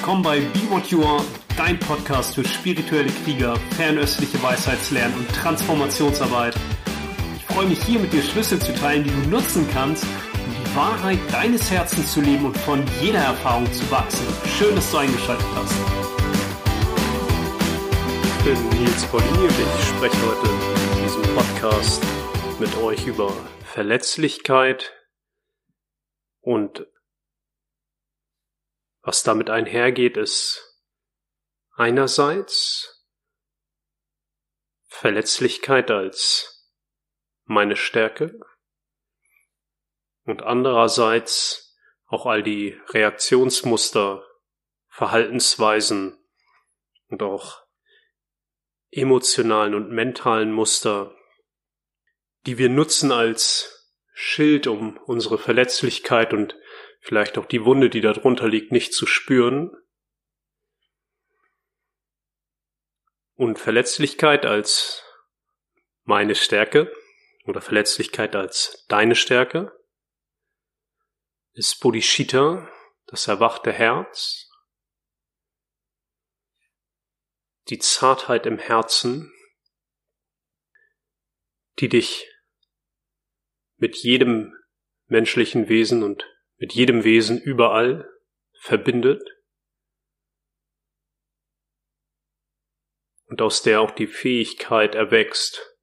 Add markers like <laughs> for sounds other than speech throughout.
Willkommen bei Be What You Are, dein Podcast für spirituelle Krieger, fernöstliche Weisheitslernen und Transformationsarbeit. Ich freue mich hier mit dir Schlüssel zu teilen, die du nutzen kannst, um die Wahrheit deines Herzens zu leben und von jeder Erfahrung zu wachsen. Schön, dass du eingeschaltet hast. Ich bin Nils Paulini und ich spreche heute in diesem Podcast mit euch über Verletzlichkeit und was damit einhergeht, ist einerseits Verletzlichkeit als meine Stärke und andererseits auch all die Reaktionsmuster, Verhaltensweisen und auch emotionalen und mentalen Muster, die wir nutzen als Schild, um unsere Verletzlichkeit und vielleicht auch die Wunde, die darunter liegt, nicht zu spüren. Und Verletzlichkeit als meine Stärke oder Verletzlichkeit als deine Stärke ist Bodhicitta, das erwachte Herz, die Zartheit im Herzen, die dich mit jedem menschlichen Wesen und mit jedem Wesen überall verbindet und aus der auch die Fähigkeit erwächst,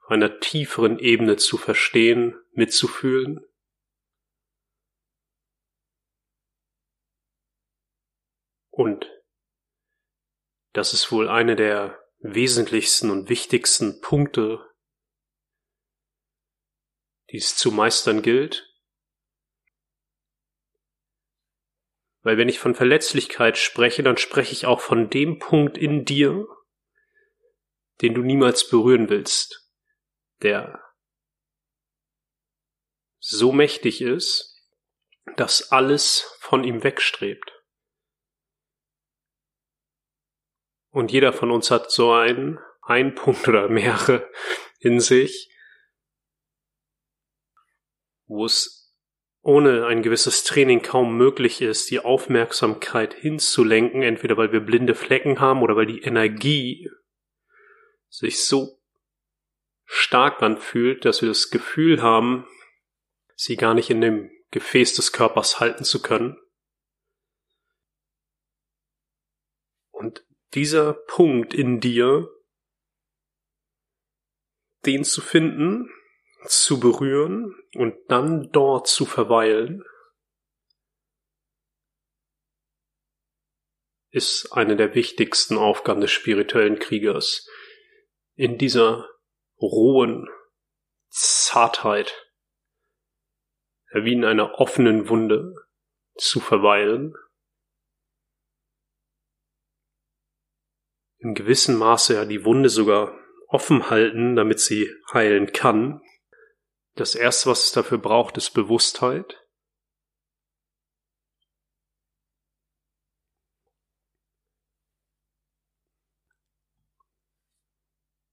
auf einer tieferen Ebene zu verstehen, mitzufühlen. Und das ist wohl eine der wesentlichsten und wichtigsten Punkte, die es zu meistern gilt, Weil wenn ich von Verletzlichkeit spreche, dann spreche ich auch von dem Punkt in dir, den du niemals berühren willst, der so mächtig ist, dass alles von ihm wegstrebt. Und jeder von uns hat so einen, einen Punkt oder mehrere in sich, wo es ohne ein gewisses Training kaum möglich ist, die Aufmerksamkeit hinzulenken, entweder weil wir blinde Flecken haben oder weil die Energie sich so stark anfühlt, dass wir das Gefühl haben, sie gar nicht in dem Gefäß des Körpers halten zu können. Und dieser Punkt in dir, den zu finden, zu berühren und dann dort zu verweilen, ist eine der wichtigsten Aufgaben des spirituellen Kriegers. In dieser rohen Zartheit, wie in einer offenen Wunde, zu verweilen, in gewissem Maße ja die Wunde sogar offen halten, damit sie heilen kann, das erste, was es dafür braucht, ist Bewusstheit.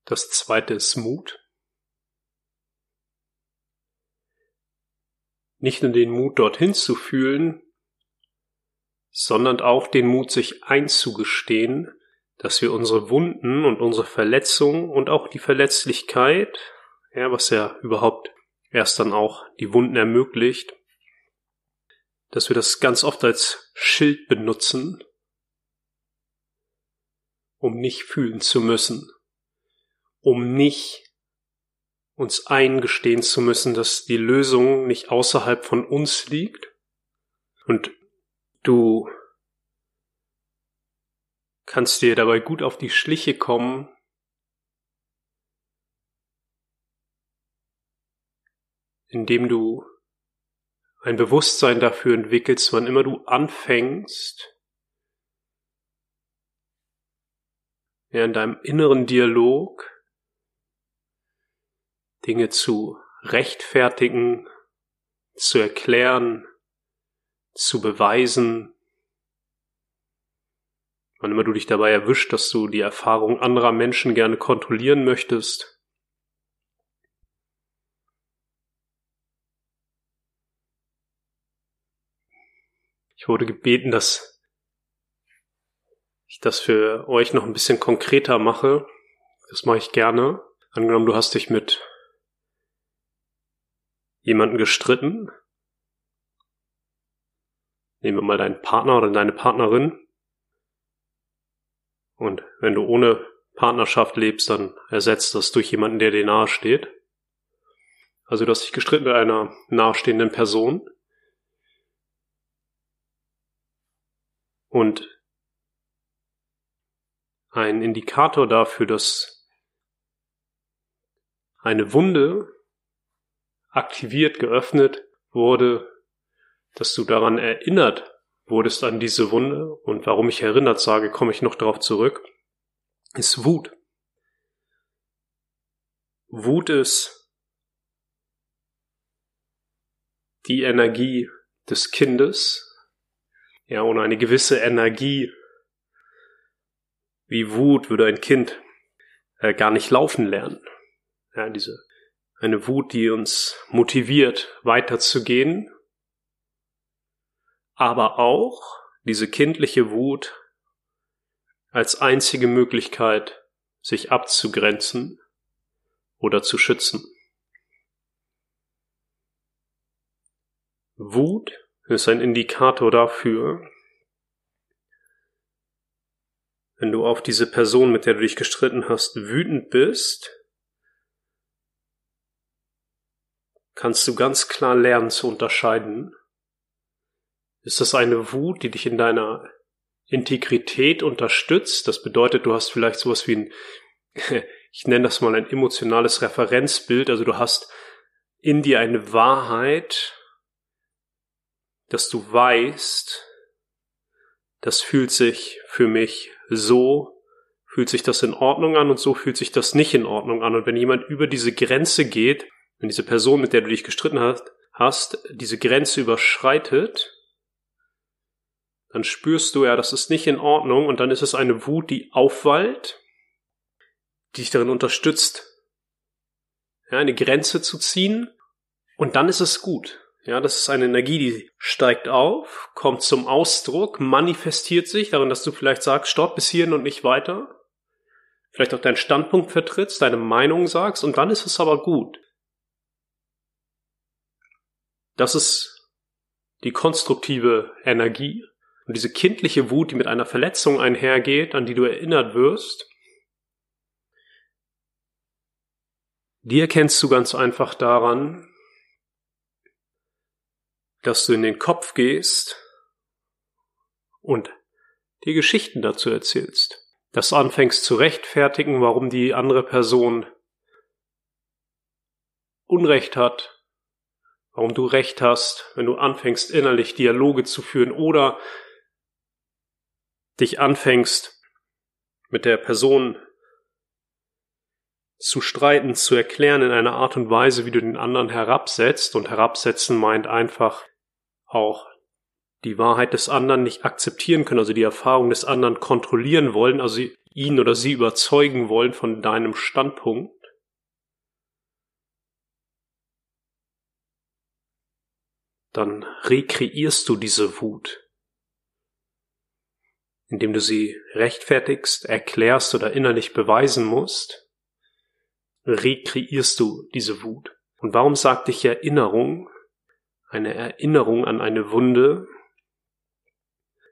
Das zweite ist Mut. Nicht nur den Mut, dorthin zu fühlen, sondern auch den Mut, sich einzugestehen, dass wir unsere Wunden und unsere Verletzungen und auch die Verletzlichkeit, ja, was ja überhaupt erst dann auch die Wunden ermöglicht, dass wir das ganz oft als Schild benutzen, um nicht fühlen zu müssen, um nicht uns eingestehen zu müssen, dass die Lösung nicht außerhalb von uns liegt. Und du kannst dir dabei gut auf die Schliche kommen, indem du ein Bewusstsein dafür entwickelst, wann immer du anfängst, ja, in deinem inneren Dialog Dinge zu rechtfertigen, zu erklären, zu beweisen, wann immer du dich dabei erwischt, dass du die Erfahrung anderer Menschen gerne kontrollieren möchtest, Ich wurde gebeten, dass ich das für euch noch ein bisschen konkreter mache. Das mache ich gerne. Angenommen, du hast dich mit jemanden gestritten. Nehmen wir mal deinen Partner oder deine Partnerin. Und wenn du ohne Partnerschaft lebst, dann ersetzt das durch jemanden, der dir nahe steht. Also du hast dich gestritten mit einer nahestehenden Person. Und ein Indikator dafür, dass eine Wunde aktiviert, geöffnet wurde, dass du daran erinnert wurdest an diese Wunde und warum ich erinnert sage, komme ich noch darauf zurück, ist Wut. Wut ist die Energie des Kindes, ja, ohne eine gewisse Energie wie Wut würde ein Kind äh, gar nicht laufen lernen. Ja, diese eine Wut, die uns motiviert, weiterzugehen, aber auch diese kindliche Wut als einzige Möglichkeit, sich abzugrenzen oder zu schützen. Wut ist ein Indikator dafür, wenn du auf diese Person, mit der du dich gestritten hast, wütend bist, kannst du ganz klar lernen zu unterscheiden. Ist das eine Wut, die dich in deiner Integrität unterstützt? Das bedeutet, du hast vielleicht sowas wie ein, <laughs> ich nenne das mal ein emotionales Referenzbild, also du hast in dir eine Wahrheit, dass du weißt, das fühlt sich für mich so, fühlt sich das in Ordnung an und so fühlt sich das nicht in Ordnung an. Und wenn jemand über diese Grenze geht, wenn diese Person, mit der du dich gestritten hast, hast, diese Grenze überschreitet, dann spürst du ja, das ist nicht in Ordnung und dann ist es eine Wut, die aufwallt, die dich darin unterstützt, ja, eine Grenze zu ziehen und dann ist es gut. Ja, das ist eine Energie, die steigt auf, kommt zum Ausdruck, manifestiert sich darin, dass du vielleicht sagst, stopp bis hierhin und nicht weiter. Vielleicht auch deinen Standpunkt vertrittst, deine Meinung sagst und dann ist es aber gut. Das ist die konstruktive Energie und diese kindliche Wut, die mit einer Verletzung einhergeht, an die du erinnert wirst, die erkennst du ganz einfach daran, dass du in den Kopf gehst und dir Geschichten dazu erzählst, dass du anfängst zu rechtfertigen, warum die andere Person Unrecht hat, warum du Recht hast, wenn du anfängst innerlich Dialoge zu führen oder dich anfängst mit der Person zu streiten, zu erklären in einer Art und Weise, wie du den anderen herabsetzt. Und herabsetzen meint einfach auch die Wahrheit des anderen nicht akzeptieren können, also die Erfahrung des anderen kontrollieren wollen, also ihn oder sie überzeugen wollen von deinem Standpunkt. Dann rekreierst du diese Wut indem du sie rechtfertigst, erklärst oder innerlich beweisen musst, rekreierst du diese Wut. Und warum sagt dich Erinnerung, eine Erinnerung an eine Wunde?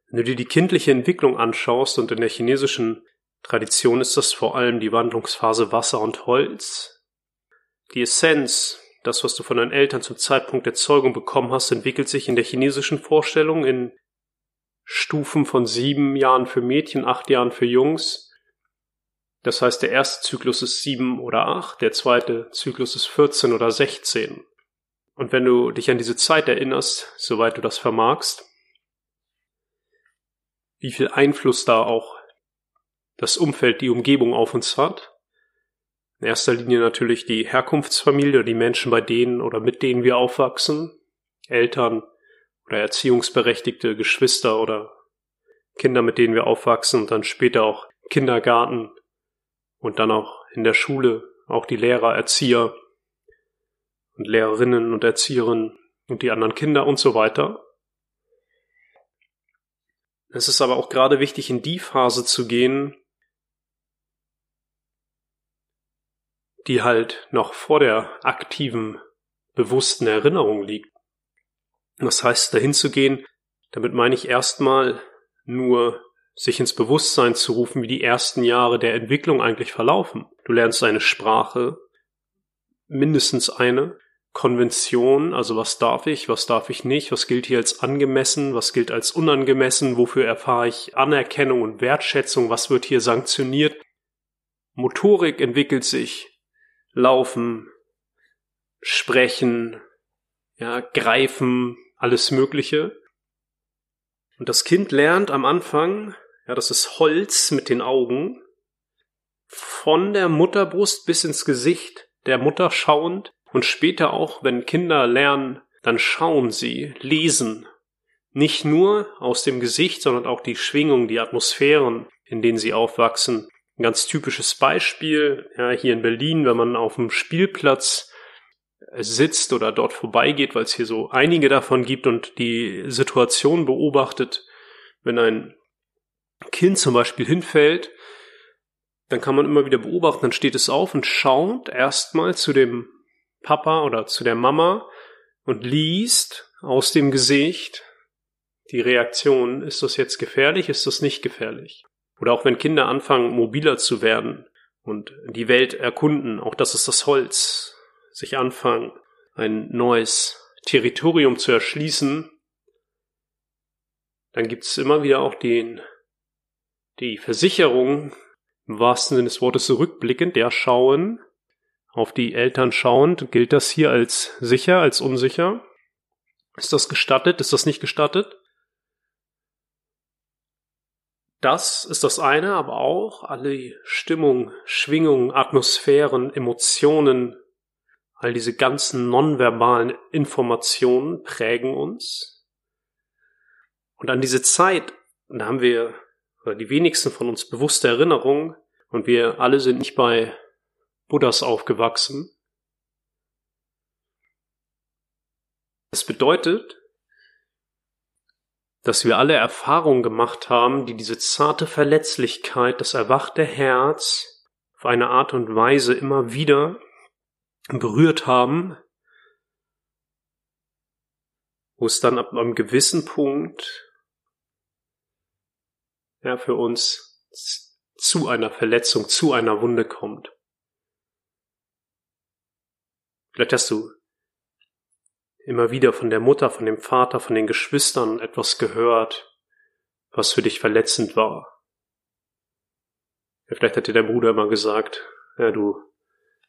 Wenn du dir die kindliche Entwicklung anschaust und in der chinesischen Tradition ist das vor allem die Wandlungsphase Wasser und Holz. Die Essenz, das, was du von deinen Eltern zum Zeitpunkt der Zeugung bekommen hast, entwickelt sich in der chinesischen Vorstellung in Stufen von sieben Jahren für Mädchen, acht Jahren für Jungs. Das heißt, der erste Zyklus ist sieben oder acht, der zweite Zyklus ist 14 oder 16. Und wenn du dich an diese Zeit erinnerst, soweit du das vermagst, wie viel Einfluss da auch das Umfeld, die Umgebung auf uns hat. In erster Linie natürlich die Herkunftsfamilie oder die Menschen, bei denen oder mit denen wir aufwachsen, Eltern, oder erziehungsberechtigte Geschwister oder Kinder, mit denen wir aufwachsen. Und dann später auch Kindergarten und dann auch in der Schule auch die Lehrer, Erzieher und Lehrerinnen und Erzieherinnen und die anderen Kinder und so weiter. Es ist aber auch gerade wichtig, in die Phase zu gehen, die halt noch vor der aktiven, bewussten Erinnerung liegt. Das heißt, dahin zu gehen, damit meine ich erstmal nur sich ins Bewusstsein zu rufen, wie die ersten Jahre der Entwicklung eigentlich verlaufen. Du lernst eine Sprache, mindestens eine, Konvention, also was darf ich, was darf ich nicht, was gilt hier als angemessen, was gilt als unangemessen, wofür erfahre ich Anerkennung und Wertschätzung, was wird hier sanktioniert. Motorik entwickelt sich, Laufen, Sprechen, ja, Greifen, alles Mögliche. Und das Kind lernt am Anfang, ja, das ist Holz mit den Augen, von der Mutterbrust bis ins Gesicht der Mutter schauend, und später auch, wenn Kinder lernen, dann schauen sie, lesen. Nicht nur aus dem Gesicht, sondern auch die Schwingungen, die Atmosphären, in denen sie aufwachsen. Ein ganz typisches Beispiel, ja, hier in Berlin, wenn man auf dem Spielplatz sitzt oder dort vorbeigeht, weil es hier so einige davon gibt und die Situation beobachtet, wenn ein Kind zum Beispiel hinfällt, dann kann man immer wieder beobachten, dann steht es auf und schaut erstmal zu dem Papa oder zu der Mama und liest aus dem Gesicht die Reaktion, ist das jetzt gefährlich, ist das nicht gefährlich? Oder auch wenn Kinder anfangen, mobiler zu werden und die Welt erkunden, auch das ist das Holz, sich anfangen, ein neues Territorium zu erschließen, dann gibt es immer wieder auch den, die Versicherung, im wahrsten Sinne des Wortes zurückblickend, der schauen, auf die Eltern schauend, gilt das hier als sicher, als unsicher? Ist das gestattet? Ist das nicht gestattet? Das ist das eine, aber auch alle Stimmung, Schwingungen, Atmosphären, Emotionen, all diese ganzen nonverbalen Informationen prägen uns. Und an diese Zeit, da haben wir, oder die wenigsten von uns bewusste Erinnerung, und wir alle sind nicht bei Buddhas aufgewachsen. Das bedeutet, dass wir alle Erfahrungen gemacht haben, die diese zarte Verletzlichkeit, das erwachte Herz auf eine Art und Weise immer wieder berührt haben, wo es dann ab einem gewissen Punkt ja, für uns zu einer Verletzung, zu einer Wunde kommt. Vielleicht hast du immer wieder von der Mutter, von dem Vater, von den Geschwistern etwas gehört, was für dich verletzend war. Ja, vielleicht hat dir dein Bruder immer gesagt, ja, du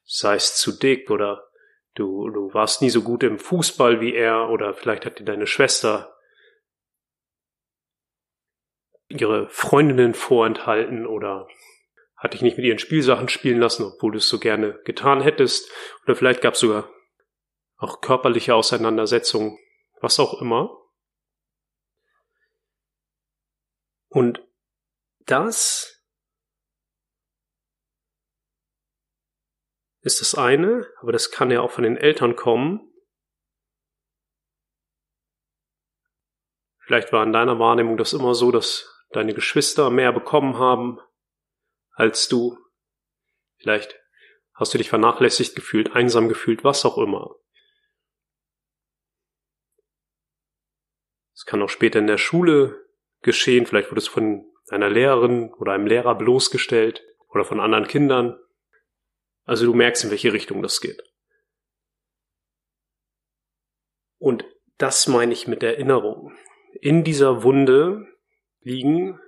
seist zu dick oder du, du warst nie so gut im Fußball wie er oder vielleicht hat dir deine Schwester ihre Freundinnen vorenthalten oder hat dich nicht mit ihren Spielsachen spielen lassen, obwohl du es so gerne getan hättest. Oder vielleicht gab es sogar auch körperliche Auseinandersetzungen, was auch immer. Und das ist das eine, aber das kann ja auch von den Eltern kommen. Vielleicht war in deiner Wahrnehmung das immer so, dass deine Geschwister mehr bekommen haben als du. Vielleicht hast du dich vernachlässigt gefühlt, einsam gefühlt, was auch immer. Es kann auch später in der Schule geschehen, vielleicht wurde es von einer Lehrerin oder einem Lehrer bloßgestellt oder von anderen Kindern. Also du merkst, in welche Richtung das geht. Und das meine ich mit Erinnerung. In dieser Wunde liegen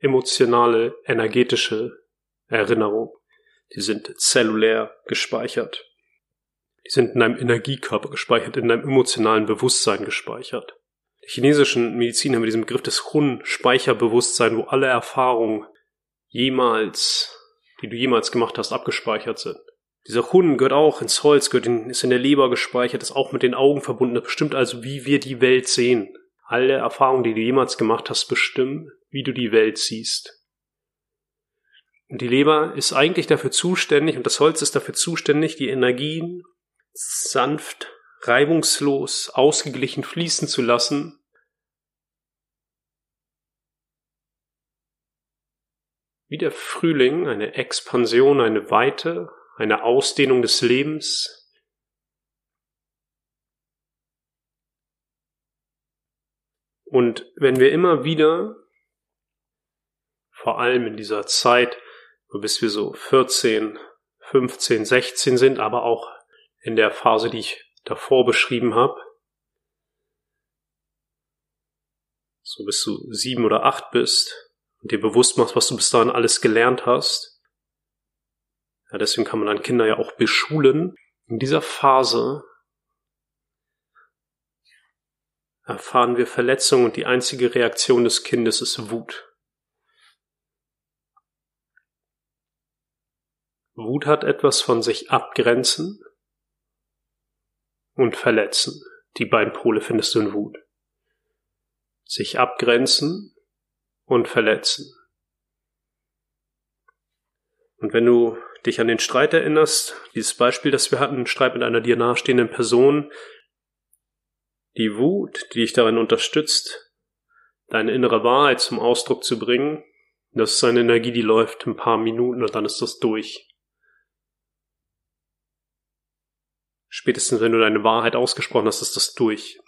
emotionale, energetische Erinnerung. Die sind zellulär gespeichert. Die sind in einem Energiekörper gespeichert, in einem emotionalen Bewusstsein gespeichert. Der chinesischen Medizin haben wir diesen Begriff des Hun-Speicherbewusstsein, wo alle Erfahrungen jemals, die du jemals gemacht hast, abgespeichert sind. Dieser Hun gehört auch ins Holz, gehört in, ist in der Leber gespeichert, ist auch mit den Augen verbunden, das bestimmt also, wie wir die Welt sehen. Alle Erfahrungen, die du jemals gemacht hast, bestimmen, wie du die Welt siehst. Und die Leber ist eigentlich dafür zuständig und das Holz ist dafür zuständig, die Energien sanft, reibungslos, ausgeglichen fließen zu lassen, wie der Frühling eine Expansion, eine Weite, eine Ausdehnung des Lebens. Und wenn wir immer wieder, vor allem in dieser Zeit, bis wir so 14, 15, 16 sind, aber auch in der Phase, die ich davor beschrieben habe, so bis du sieben oder acht bist und dir bewusst machst, was du bis dahin alles gelernt hast. Ja, deswegen kann man dann Kinder ja auch beschulen. In dieser Phase erfahren wir Verletzungen und die einzige Reaktion des Kindes ist Wut. Wut hat etwas von sich abgrenzen und verletzen. Die beiden Pole findest du in Wut sich abgrenzen und verletzen. Und wenn du dich an den Streit erinnerst, dieses Beispiel, das wir hatten, Streit mit einer dir nahestehenden Person, die Wut, die dich darin unterstützt, deine innere Wahrheit zum Ausdruck zu bringen, das ist eine Energie, die läuft ein paar Minuten und dann ist das durch. Spätestens wenn du deine Wahrheit ausgesprochen hast, ist das durch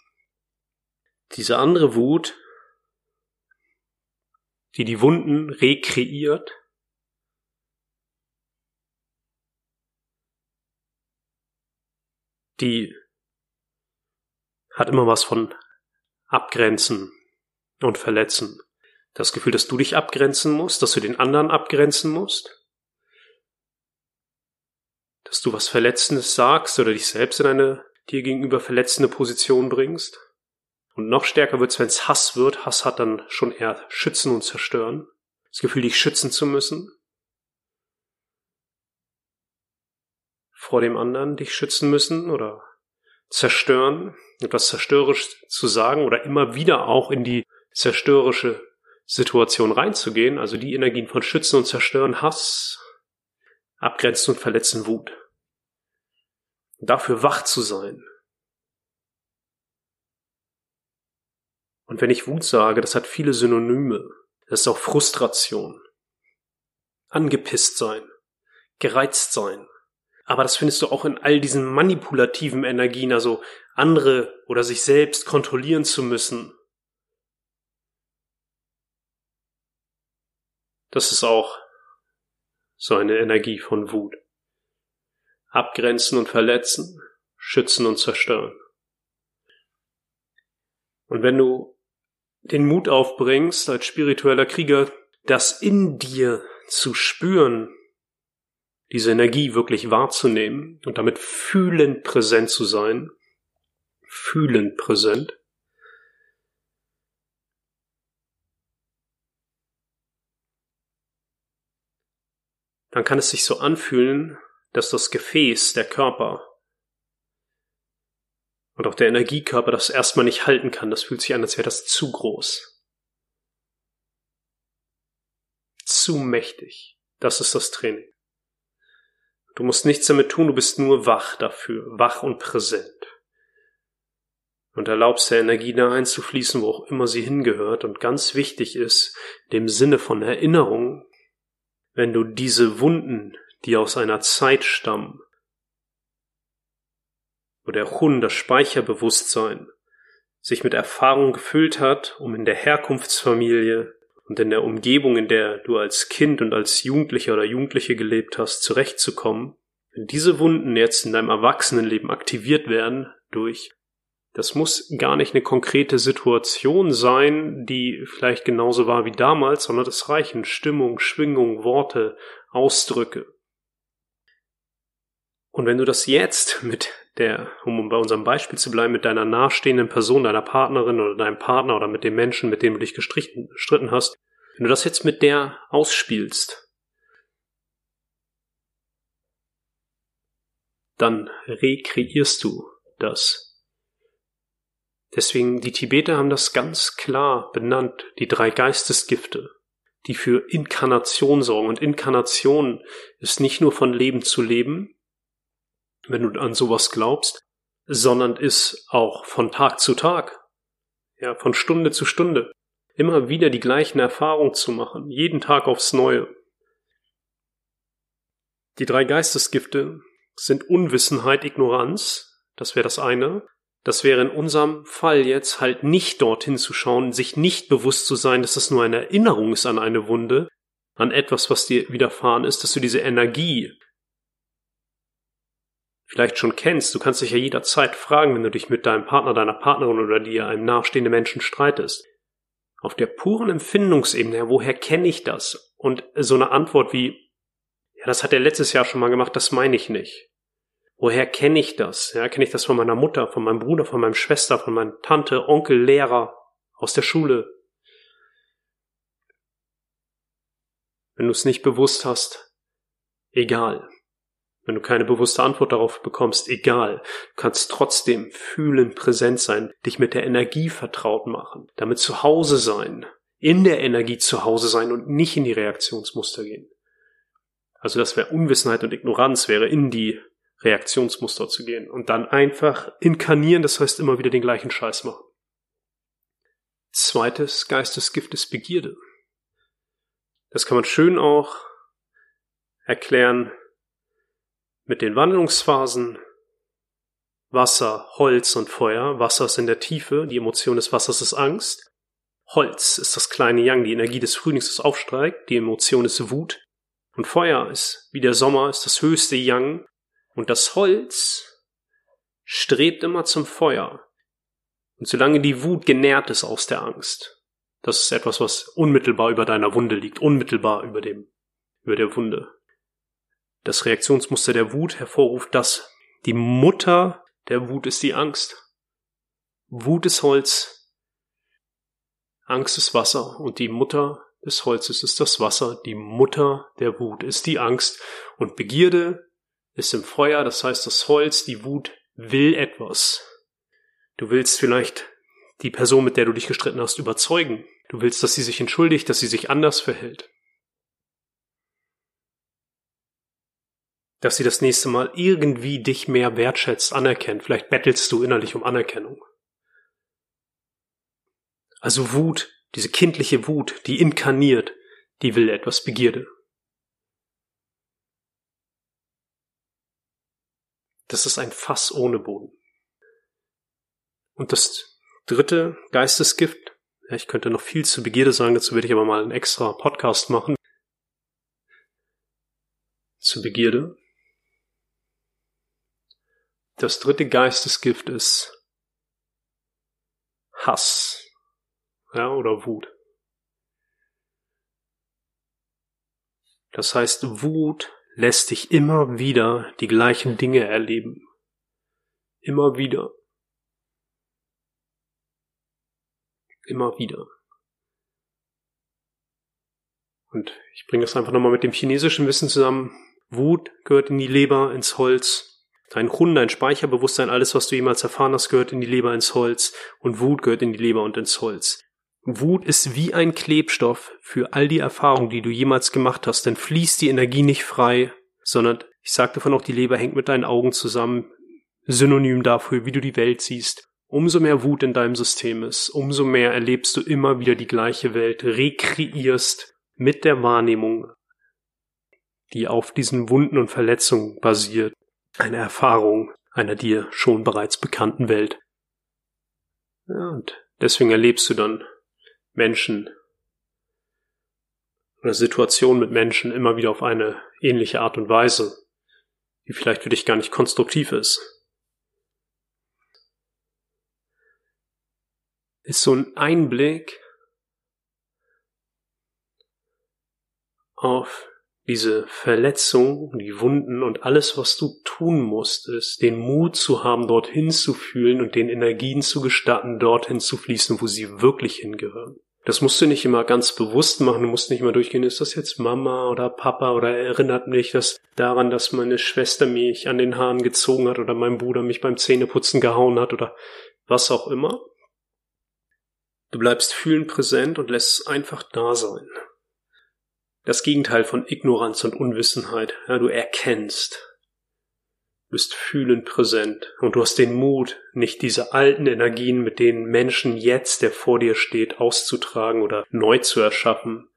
diese andere Wut, die die Wunden rekreiert, die hat immer was von abgrenzen und verletzen. Das Gefühl, dass du dich abgrenzen musst, dass du den anderen abgrenzen musst, dass du was Verletzendes sagst oder dich selbst in eine dir gegenüber verletzende Position bringst. Und noch stärker wird es, wenn es Hass wird. Hass hat dann schon eher schützen und zerstören. Das Gefühl, dich schützen zu müssen. Vor dem anderen dich schützen müssen oder zerstören, etwas zerstörerisch zu sagen oder immer wieder auch in die zerstörerische Situation reinzugehen, also die Energien von Schützen und Zerstören, Hass, Abgrenzen und Verletzen, Wut. Dafür wach zu sein, Und wenn ich Wut sage, das hat viele Synonyme. Das ist auch Frustration, angepisst sein, gereizt sein. Aber das findest du auch in all diesen manipulativen Energien, also andere oder sich selbst kontrollieren zu müssen. Das ist auch so eine Energie von Wut. Abgrenzen und verletzen, schützen und zerstören. Und wenn du den Mut aufbringst, als spiritueller Krieger, das in dir zu spüren, diese Energie wirklich wahrzunehmen und damit fühlend präsent zu sein, fühlend präsent, dann kann es sich so anfühlen, dass das Gefäß, der Körper, und auch der Energiekörper das erstmal nicht halten kann. Das fühlt sich an, als wäre das zu groß. Zu mächtig. Das ist das Training. Du musst nichts damit tun, du bist nur wach dafür, wach und präsent. Und erlaubst der Energie da einzufließen, wo auch immer sie hingehört. Und ganz wichtig ist, dem Sinne von Erinnerung, wenn du diese Wunden, die aus einer Zeit stammen, wo der Hun, das Speicherbewusstsein, sich mit Erfahrung gefüllt hat, um in der Herkunftsfamilie und in der Umgebung, in der du als Kind und als Jugendlicher oder Jugendliche gelebt hast, zurechtzukommen, wenn diese Wunden jetzt in deinem Erwachsenenleben aktiviert werden durch das muss gar nicht eine konkrete Situation sein, die vielleicht genauso war wie damals, sondern das reichen Stimmung, Schwingung, Worte, Ausdrücke. Und wenn du das jetzt <laughs> mit der, um bei unserem Beispiel zu bleiben, mit deiner nahestehenden Person, deiner Partnerin oder deinem Partner oder mit dem Menschen, mit dem du dich gestritten hast, wenn du das jetzt mit der ausspielst, dann rekreierst du das. Deswegen, die Tibeter haben das ganz klar benannt, die drei Geistesgifte, die für Inkarnation sorgen. Und Inkarnation ist nicht nur von Leben zu Leben, wenn du an sowas glaubst, sondern ist auch von Tag zu Tag, ja, von Stunde zu Stunde, immer wieder die gleichen Erfahrungen zu machen, jeden Tag aufs Neue. Die drei Geistesgifte sind Unwissenheit, Ignoranz, das wäre das eine. Das wäre in unserem Fall jetzt halt nicht dorthin zu schauen, sich nicht bewusst zu sein, dass das nur eine Erinnerung ist an eine Wunde, an etwas, was dir widerfahren ist, dass du diese Energie vielleicht schon kennst. Du kannst dich ja jederzeit fragen, wenn du dich mit deinem Partner, deiner Partnerin oder dir einem nahestehenden Menschen streitest. Auf der puren Empfindungsebene, woher kenne ich das? Und so eine Antwort wie, ja, das hat er letztes Jahr schon mal gemacht, das meine ich nicht. Woher kenne ich das? Ja, kenne ich das von meiner Mutter, von meinem Bruder, von meiner Schwester, von meiner Tante, Onkel, Lehrer, aus der Schule? Wenn du es nicht bewusst hast, egal. Wenn du keine bewusste Antwort darauf bekommst, egal. Du kannst trotzdem fühlen, präsent sein, dich mit der Energie vertraut machen, damit zu Hause sein, in der Energie zu Hause sein und nicht in die Reaktionsmuster gehen. Also das wäre Unwissenheit und Ignoranz, wäre in die Reaktionsmuster zu gehen und dann einfach inkarnieren, das heißt immer wieder den gleichen Scheiß machen. Zweites Geistesgift ist Begierde. Das kann man schön auch erklären mit den Wandlungsphasen Wasser, Holz und Feuer. Wasser ist in der Tiefe, die Emotion des Wassers ist Angst. Holz ist das kleine Yang, die Energie des Frühlings, das aufsteigt, die Emotion ist Wut. Und Feuer ist, wie der Sommer, ist das höchste Yang, und das Holz strebt immer zum Feuer. Und solange die Wut genährt ist aus der Angst, das ist etwas, was unmittelbar über deiner Wunde liegt, unmittelbar über dem, über der Wunde. Das Reaktionsmuster der Wut hervorruft das. Die Mutter der Wut ist die Angst. Wut ist Holz. Angst ist Wasser und die Mutter des Holzes ist das Wasser. Die Mutter der Wut ist die Angst und Begierde ist im Feuer, das heißt das Holz, die Wut will etwas. Du willst vielleicht die Person, mit der du dich gestritten hast, überzeugen. Du willst, dass sie sich entschuldigt, dass sie sich anders verhält. Dass sie das nächste Mal irgendwie dich mehr wertschätzt, anerkennt. Vielleicht bettelst du innerlich um Anerkennung. Also Wut, diese kindliche Wut, die inkarniert, die will etwas Begierde. Das ist ein Fass ohne Boden. Und das dritte Geistesgift, ja, ich könnte noch viel zu Begierde sagen, dazu würde ich aber mal einen extra Podcast machen. Zu Begierde. Das dritte Geistesgift ist Hass. Ja, oder Wut. Das heißt, Wut lässt dich immer wieder die gleichen Dinge erleben. Immer wieder. Immer wieder. Und ich bringe das einfach nochmal mit dem chinesischen Wissen zusammen. Wut gehört in die Leber, ins Holz. Dein Hund, dein Speicherbewusstsein, alles, was du jemals erfahren hast, gehört in die Leber, ins Holz. Und Wut gehört in die Leber und ins Holz. Wut ist wie ein Klebstoff für all die Erfahrungen, die du jemals gemacht hast, denn fließt die Energie nicht frei, sondern ich sagte davon auch, die Leber hängt mit deinen Augen zusammen, synonym dafür, wie du die Welt siehst. Umso mehr Wut in deinem System ist, umso mehr erlebst du immer wieder die gleiche Welt, rekreierst mit der Wahrnehmung, die auf diesen Wunden und Verletzungen basiert, eine Erfahrung einer dir schon bereits bekannten Welt. Ja, und deswegen erlebst du dann Menschen oder Situationen mit Menschen immer wieder auf eine ähnliche Art und Weise, die vielleicht für dich gar nicht konstruktiv ist. Ist so ein Einblick auf diese Verletzung, die Wunden und alles, was du tun musstest, den Mut zu haben, dorthin zu fühlen und den Energien zu gestatten, dorthin zu fließen, wo sie wirklich hingehören. Das musst du nicht immer ganz bewusst machen. Du musst nicht immer durchgehen, ist das jetzt Mama oder Papa oder erinnert mich das daran, dass meine Schwester mich an den Haaren gezogen hat oder mein Bruder mich beim Zähneputzen gehauen hat oder was auch immer. Du bleibst fühlend präsent und lässt es einfach da sein. Das Gegenteil von Ignoranz und Unwissenheit. Ja, du erkennst bist fühlend präsent und du hast den Mut, nicht diese alten Energien mit den Menschen jetzt, der vor dir steht, auszutragen oder neu zu erschaffen,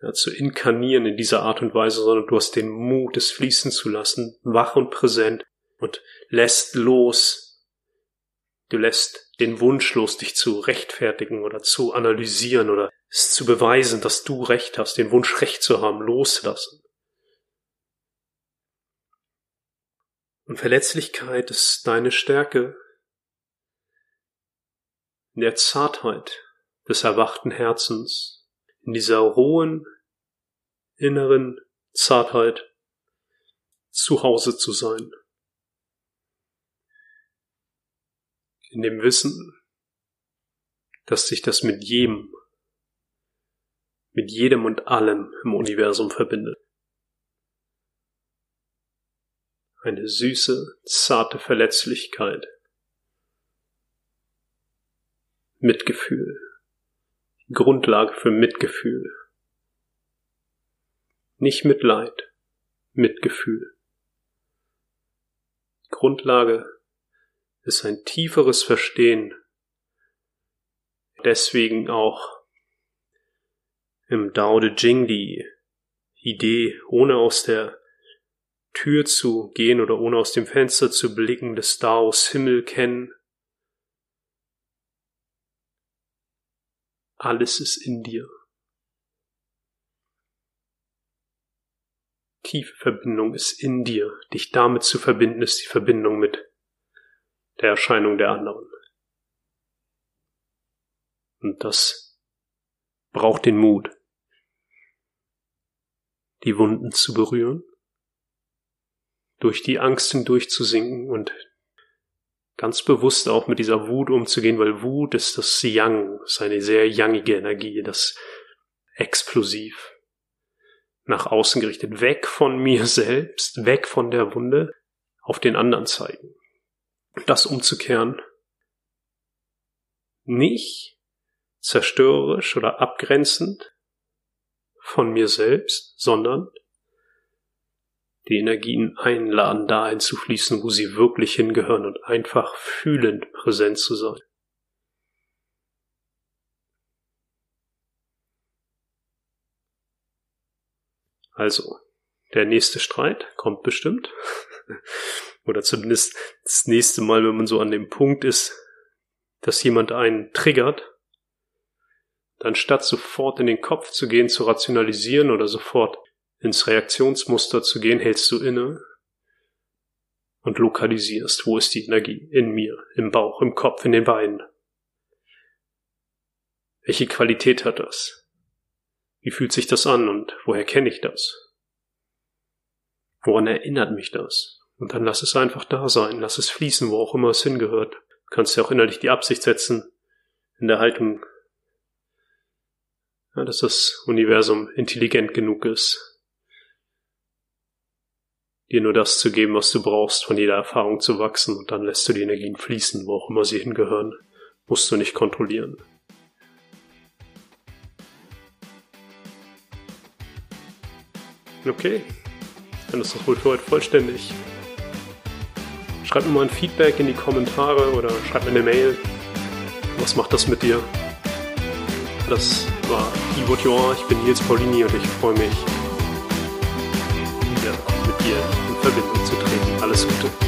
ja, zu inkarnieren in dieser Art und Weise, sondern du hast den Mut, es fließen zu lassen, wach und präsent und lässt los. Du lässt den Wunsch los, dich zu rechtfertigen oder zu analysieren oder es zu beweisen, dass du Recht hast, den Wunsch Recht zu haben, loslassen. Und Verletzlichkeit ist deine Stärke in der Zartheit des erwachten Herzens, in dieser rohen inneren Zartheit zu Hause zu sein. In dem Wissen, dass sich das mit jedem, mit jedem und allem im Universum verbindet. Eine süße, zarte Verletzlichkeit. Mitgefühl. Grundlage für Mitgefühl. Nicht Mitleid, Mitgefühl. Grundlage ist ein tieferes Verstehen. Deswegen auch im Dao De Jing die Idee, ohne aus der Tür zu gehen oder ohne aus dem Fenster zu blicken, des Daos Himmel kennen. Alles ist in dir. Tiefe Verbindung ist in dir. Dich damit zu verbinden, ist die Verbindung mit der Erscheinung der anderen. Und das braucht den Mut, die Wunden zu berühren durch die Angst hindurchzusinken und ganz bewusst auch mit dieser Wut umzugehen, weil Wut ist das Yang, ist eine sehr yangige Energie, das explosiv nach außen gerichtet, weg von mir <laughs> selbst, weg von der Wunde, auf den anderen zeigen. Das umzukehren, nicht zerstörerisch oder abgrenzend von mir selbst, sondern die Energien einladen, da einzufließen, wo sie wirklich hingehören und einfach fühlend präsent zu sein. Also, der nächste Streit kommt bestimmt. <laughs> Oder zumindest das nächste Mal, wenn man so an dem Punkt ist, dass jemand einen triggert, dann statt sofort in den Kopf zu gehen, zu rationalisieren oder sofort ins Reaktionsmuster zu gehen, hältst du inne und lokalisierst, wo ist die Energie? In mir, im Bauch, im Kopf, in den Beinen. Welche Qualität hat das? Wie fühlt sich das an und woher kenne ich das? Woran erinnert mich das? Und dann lass es einfach da sein, lass es fließen, wo auch immer es hingehört. Du kannst ja auch innerlich die Absicht setzen, in der Haltung, ja, dass das Universum intelligent genug ist, dir nur das zu geben, was du brauchst, von jeder Erfahrung zu wachsen und dann lässt du die Energien fließen, wo auch immer sie hingehören. Musst du nicht kontrollieren. Okay, dann ist das wohl für heute vollständig. Schreib mir mal ein Feedback in die Kommentare oder schreib mir eine Mail. Was macht das mit dir? Das war You Are. Ich bin Nils Paulini und ich freue mich, dir in Verbindung zu treten. Alles Gute.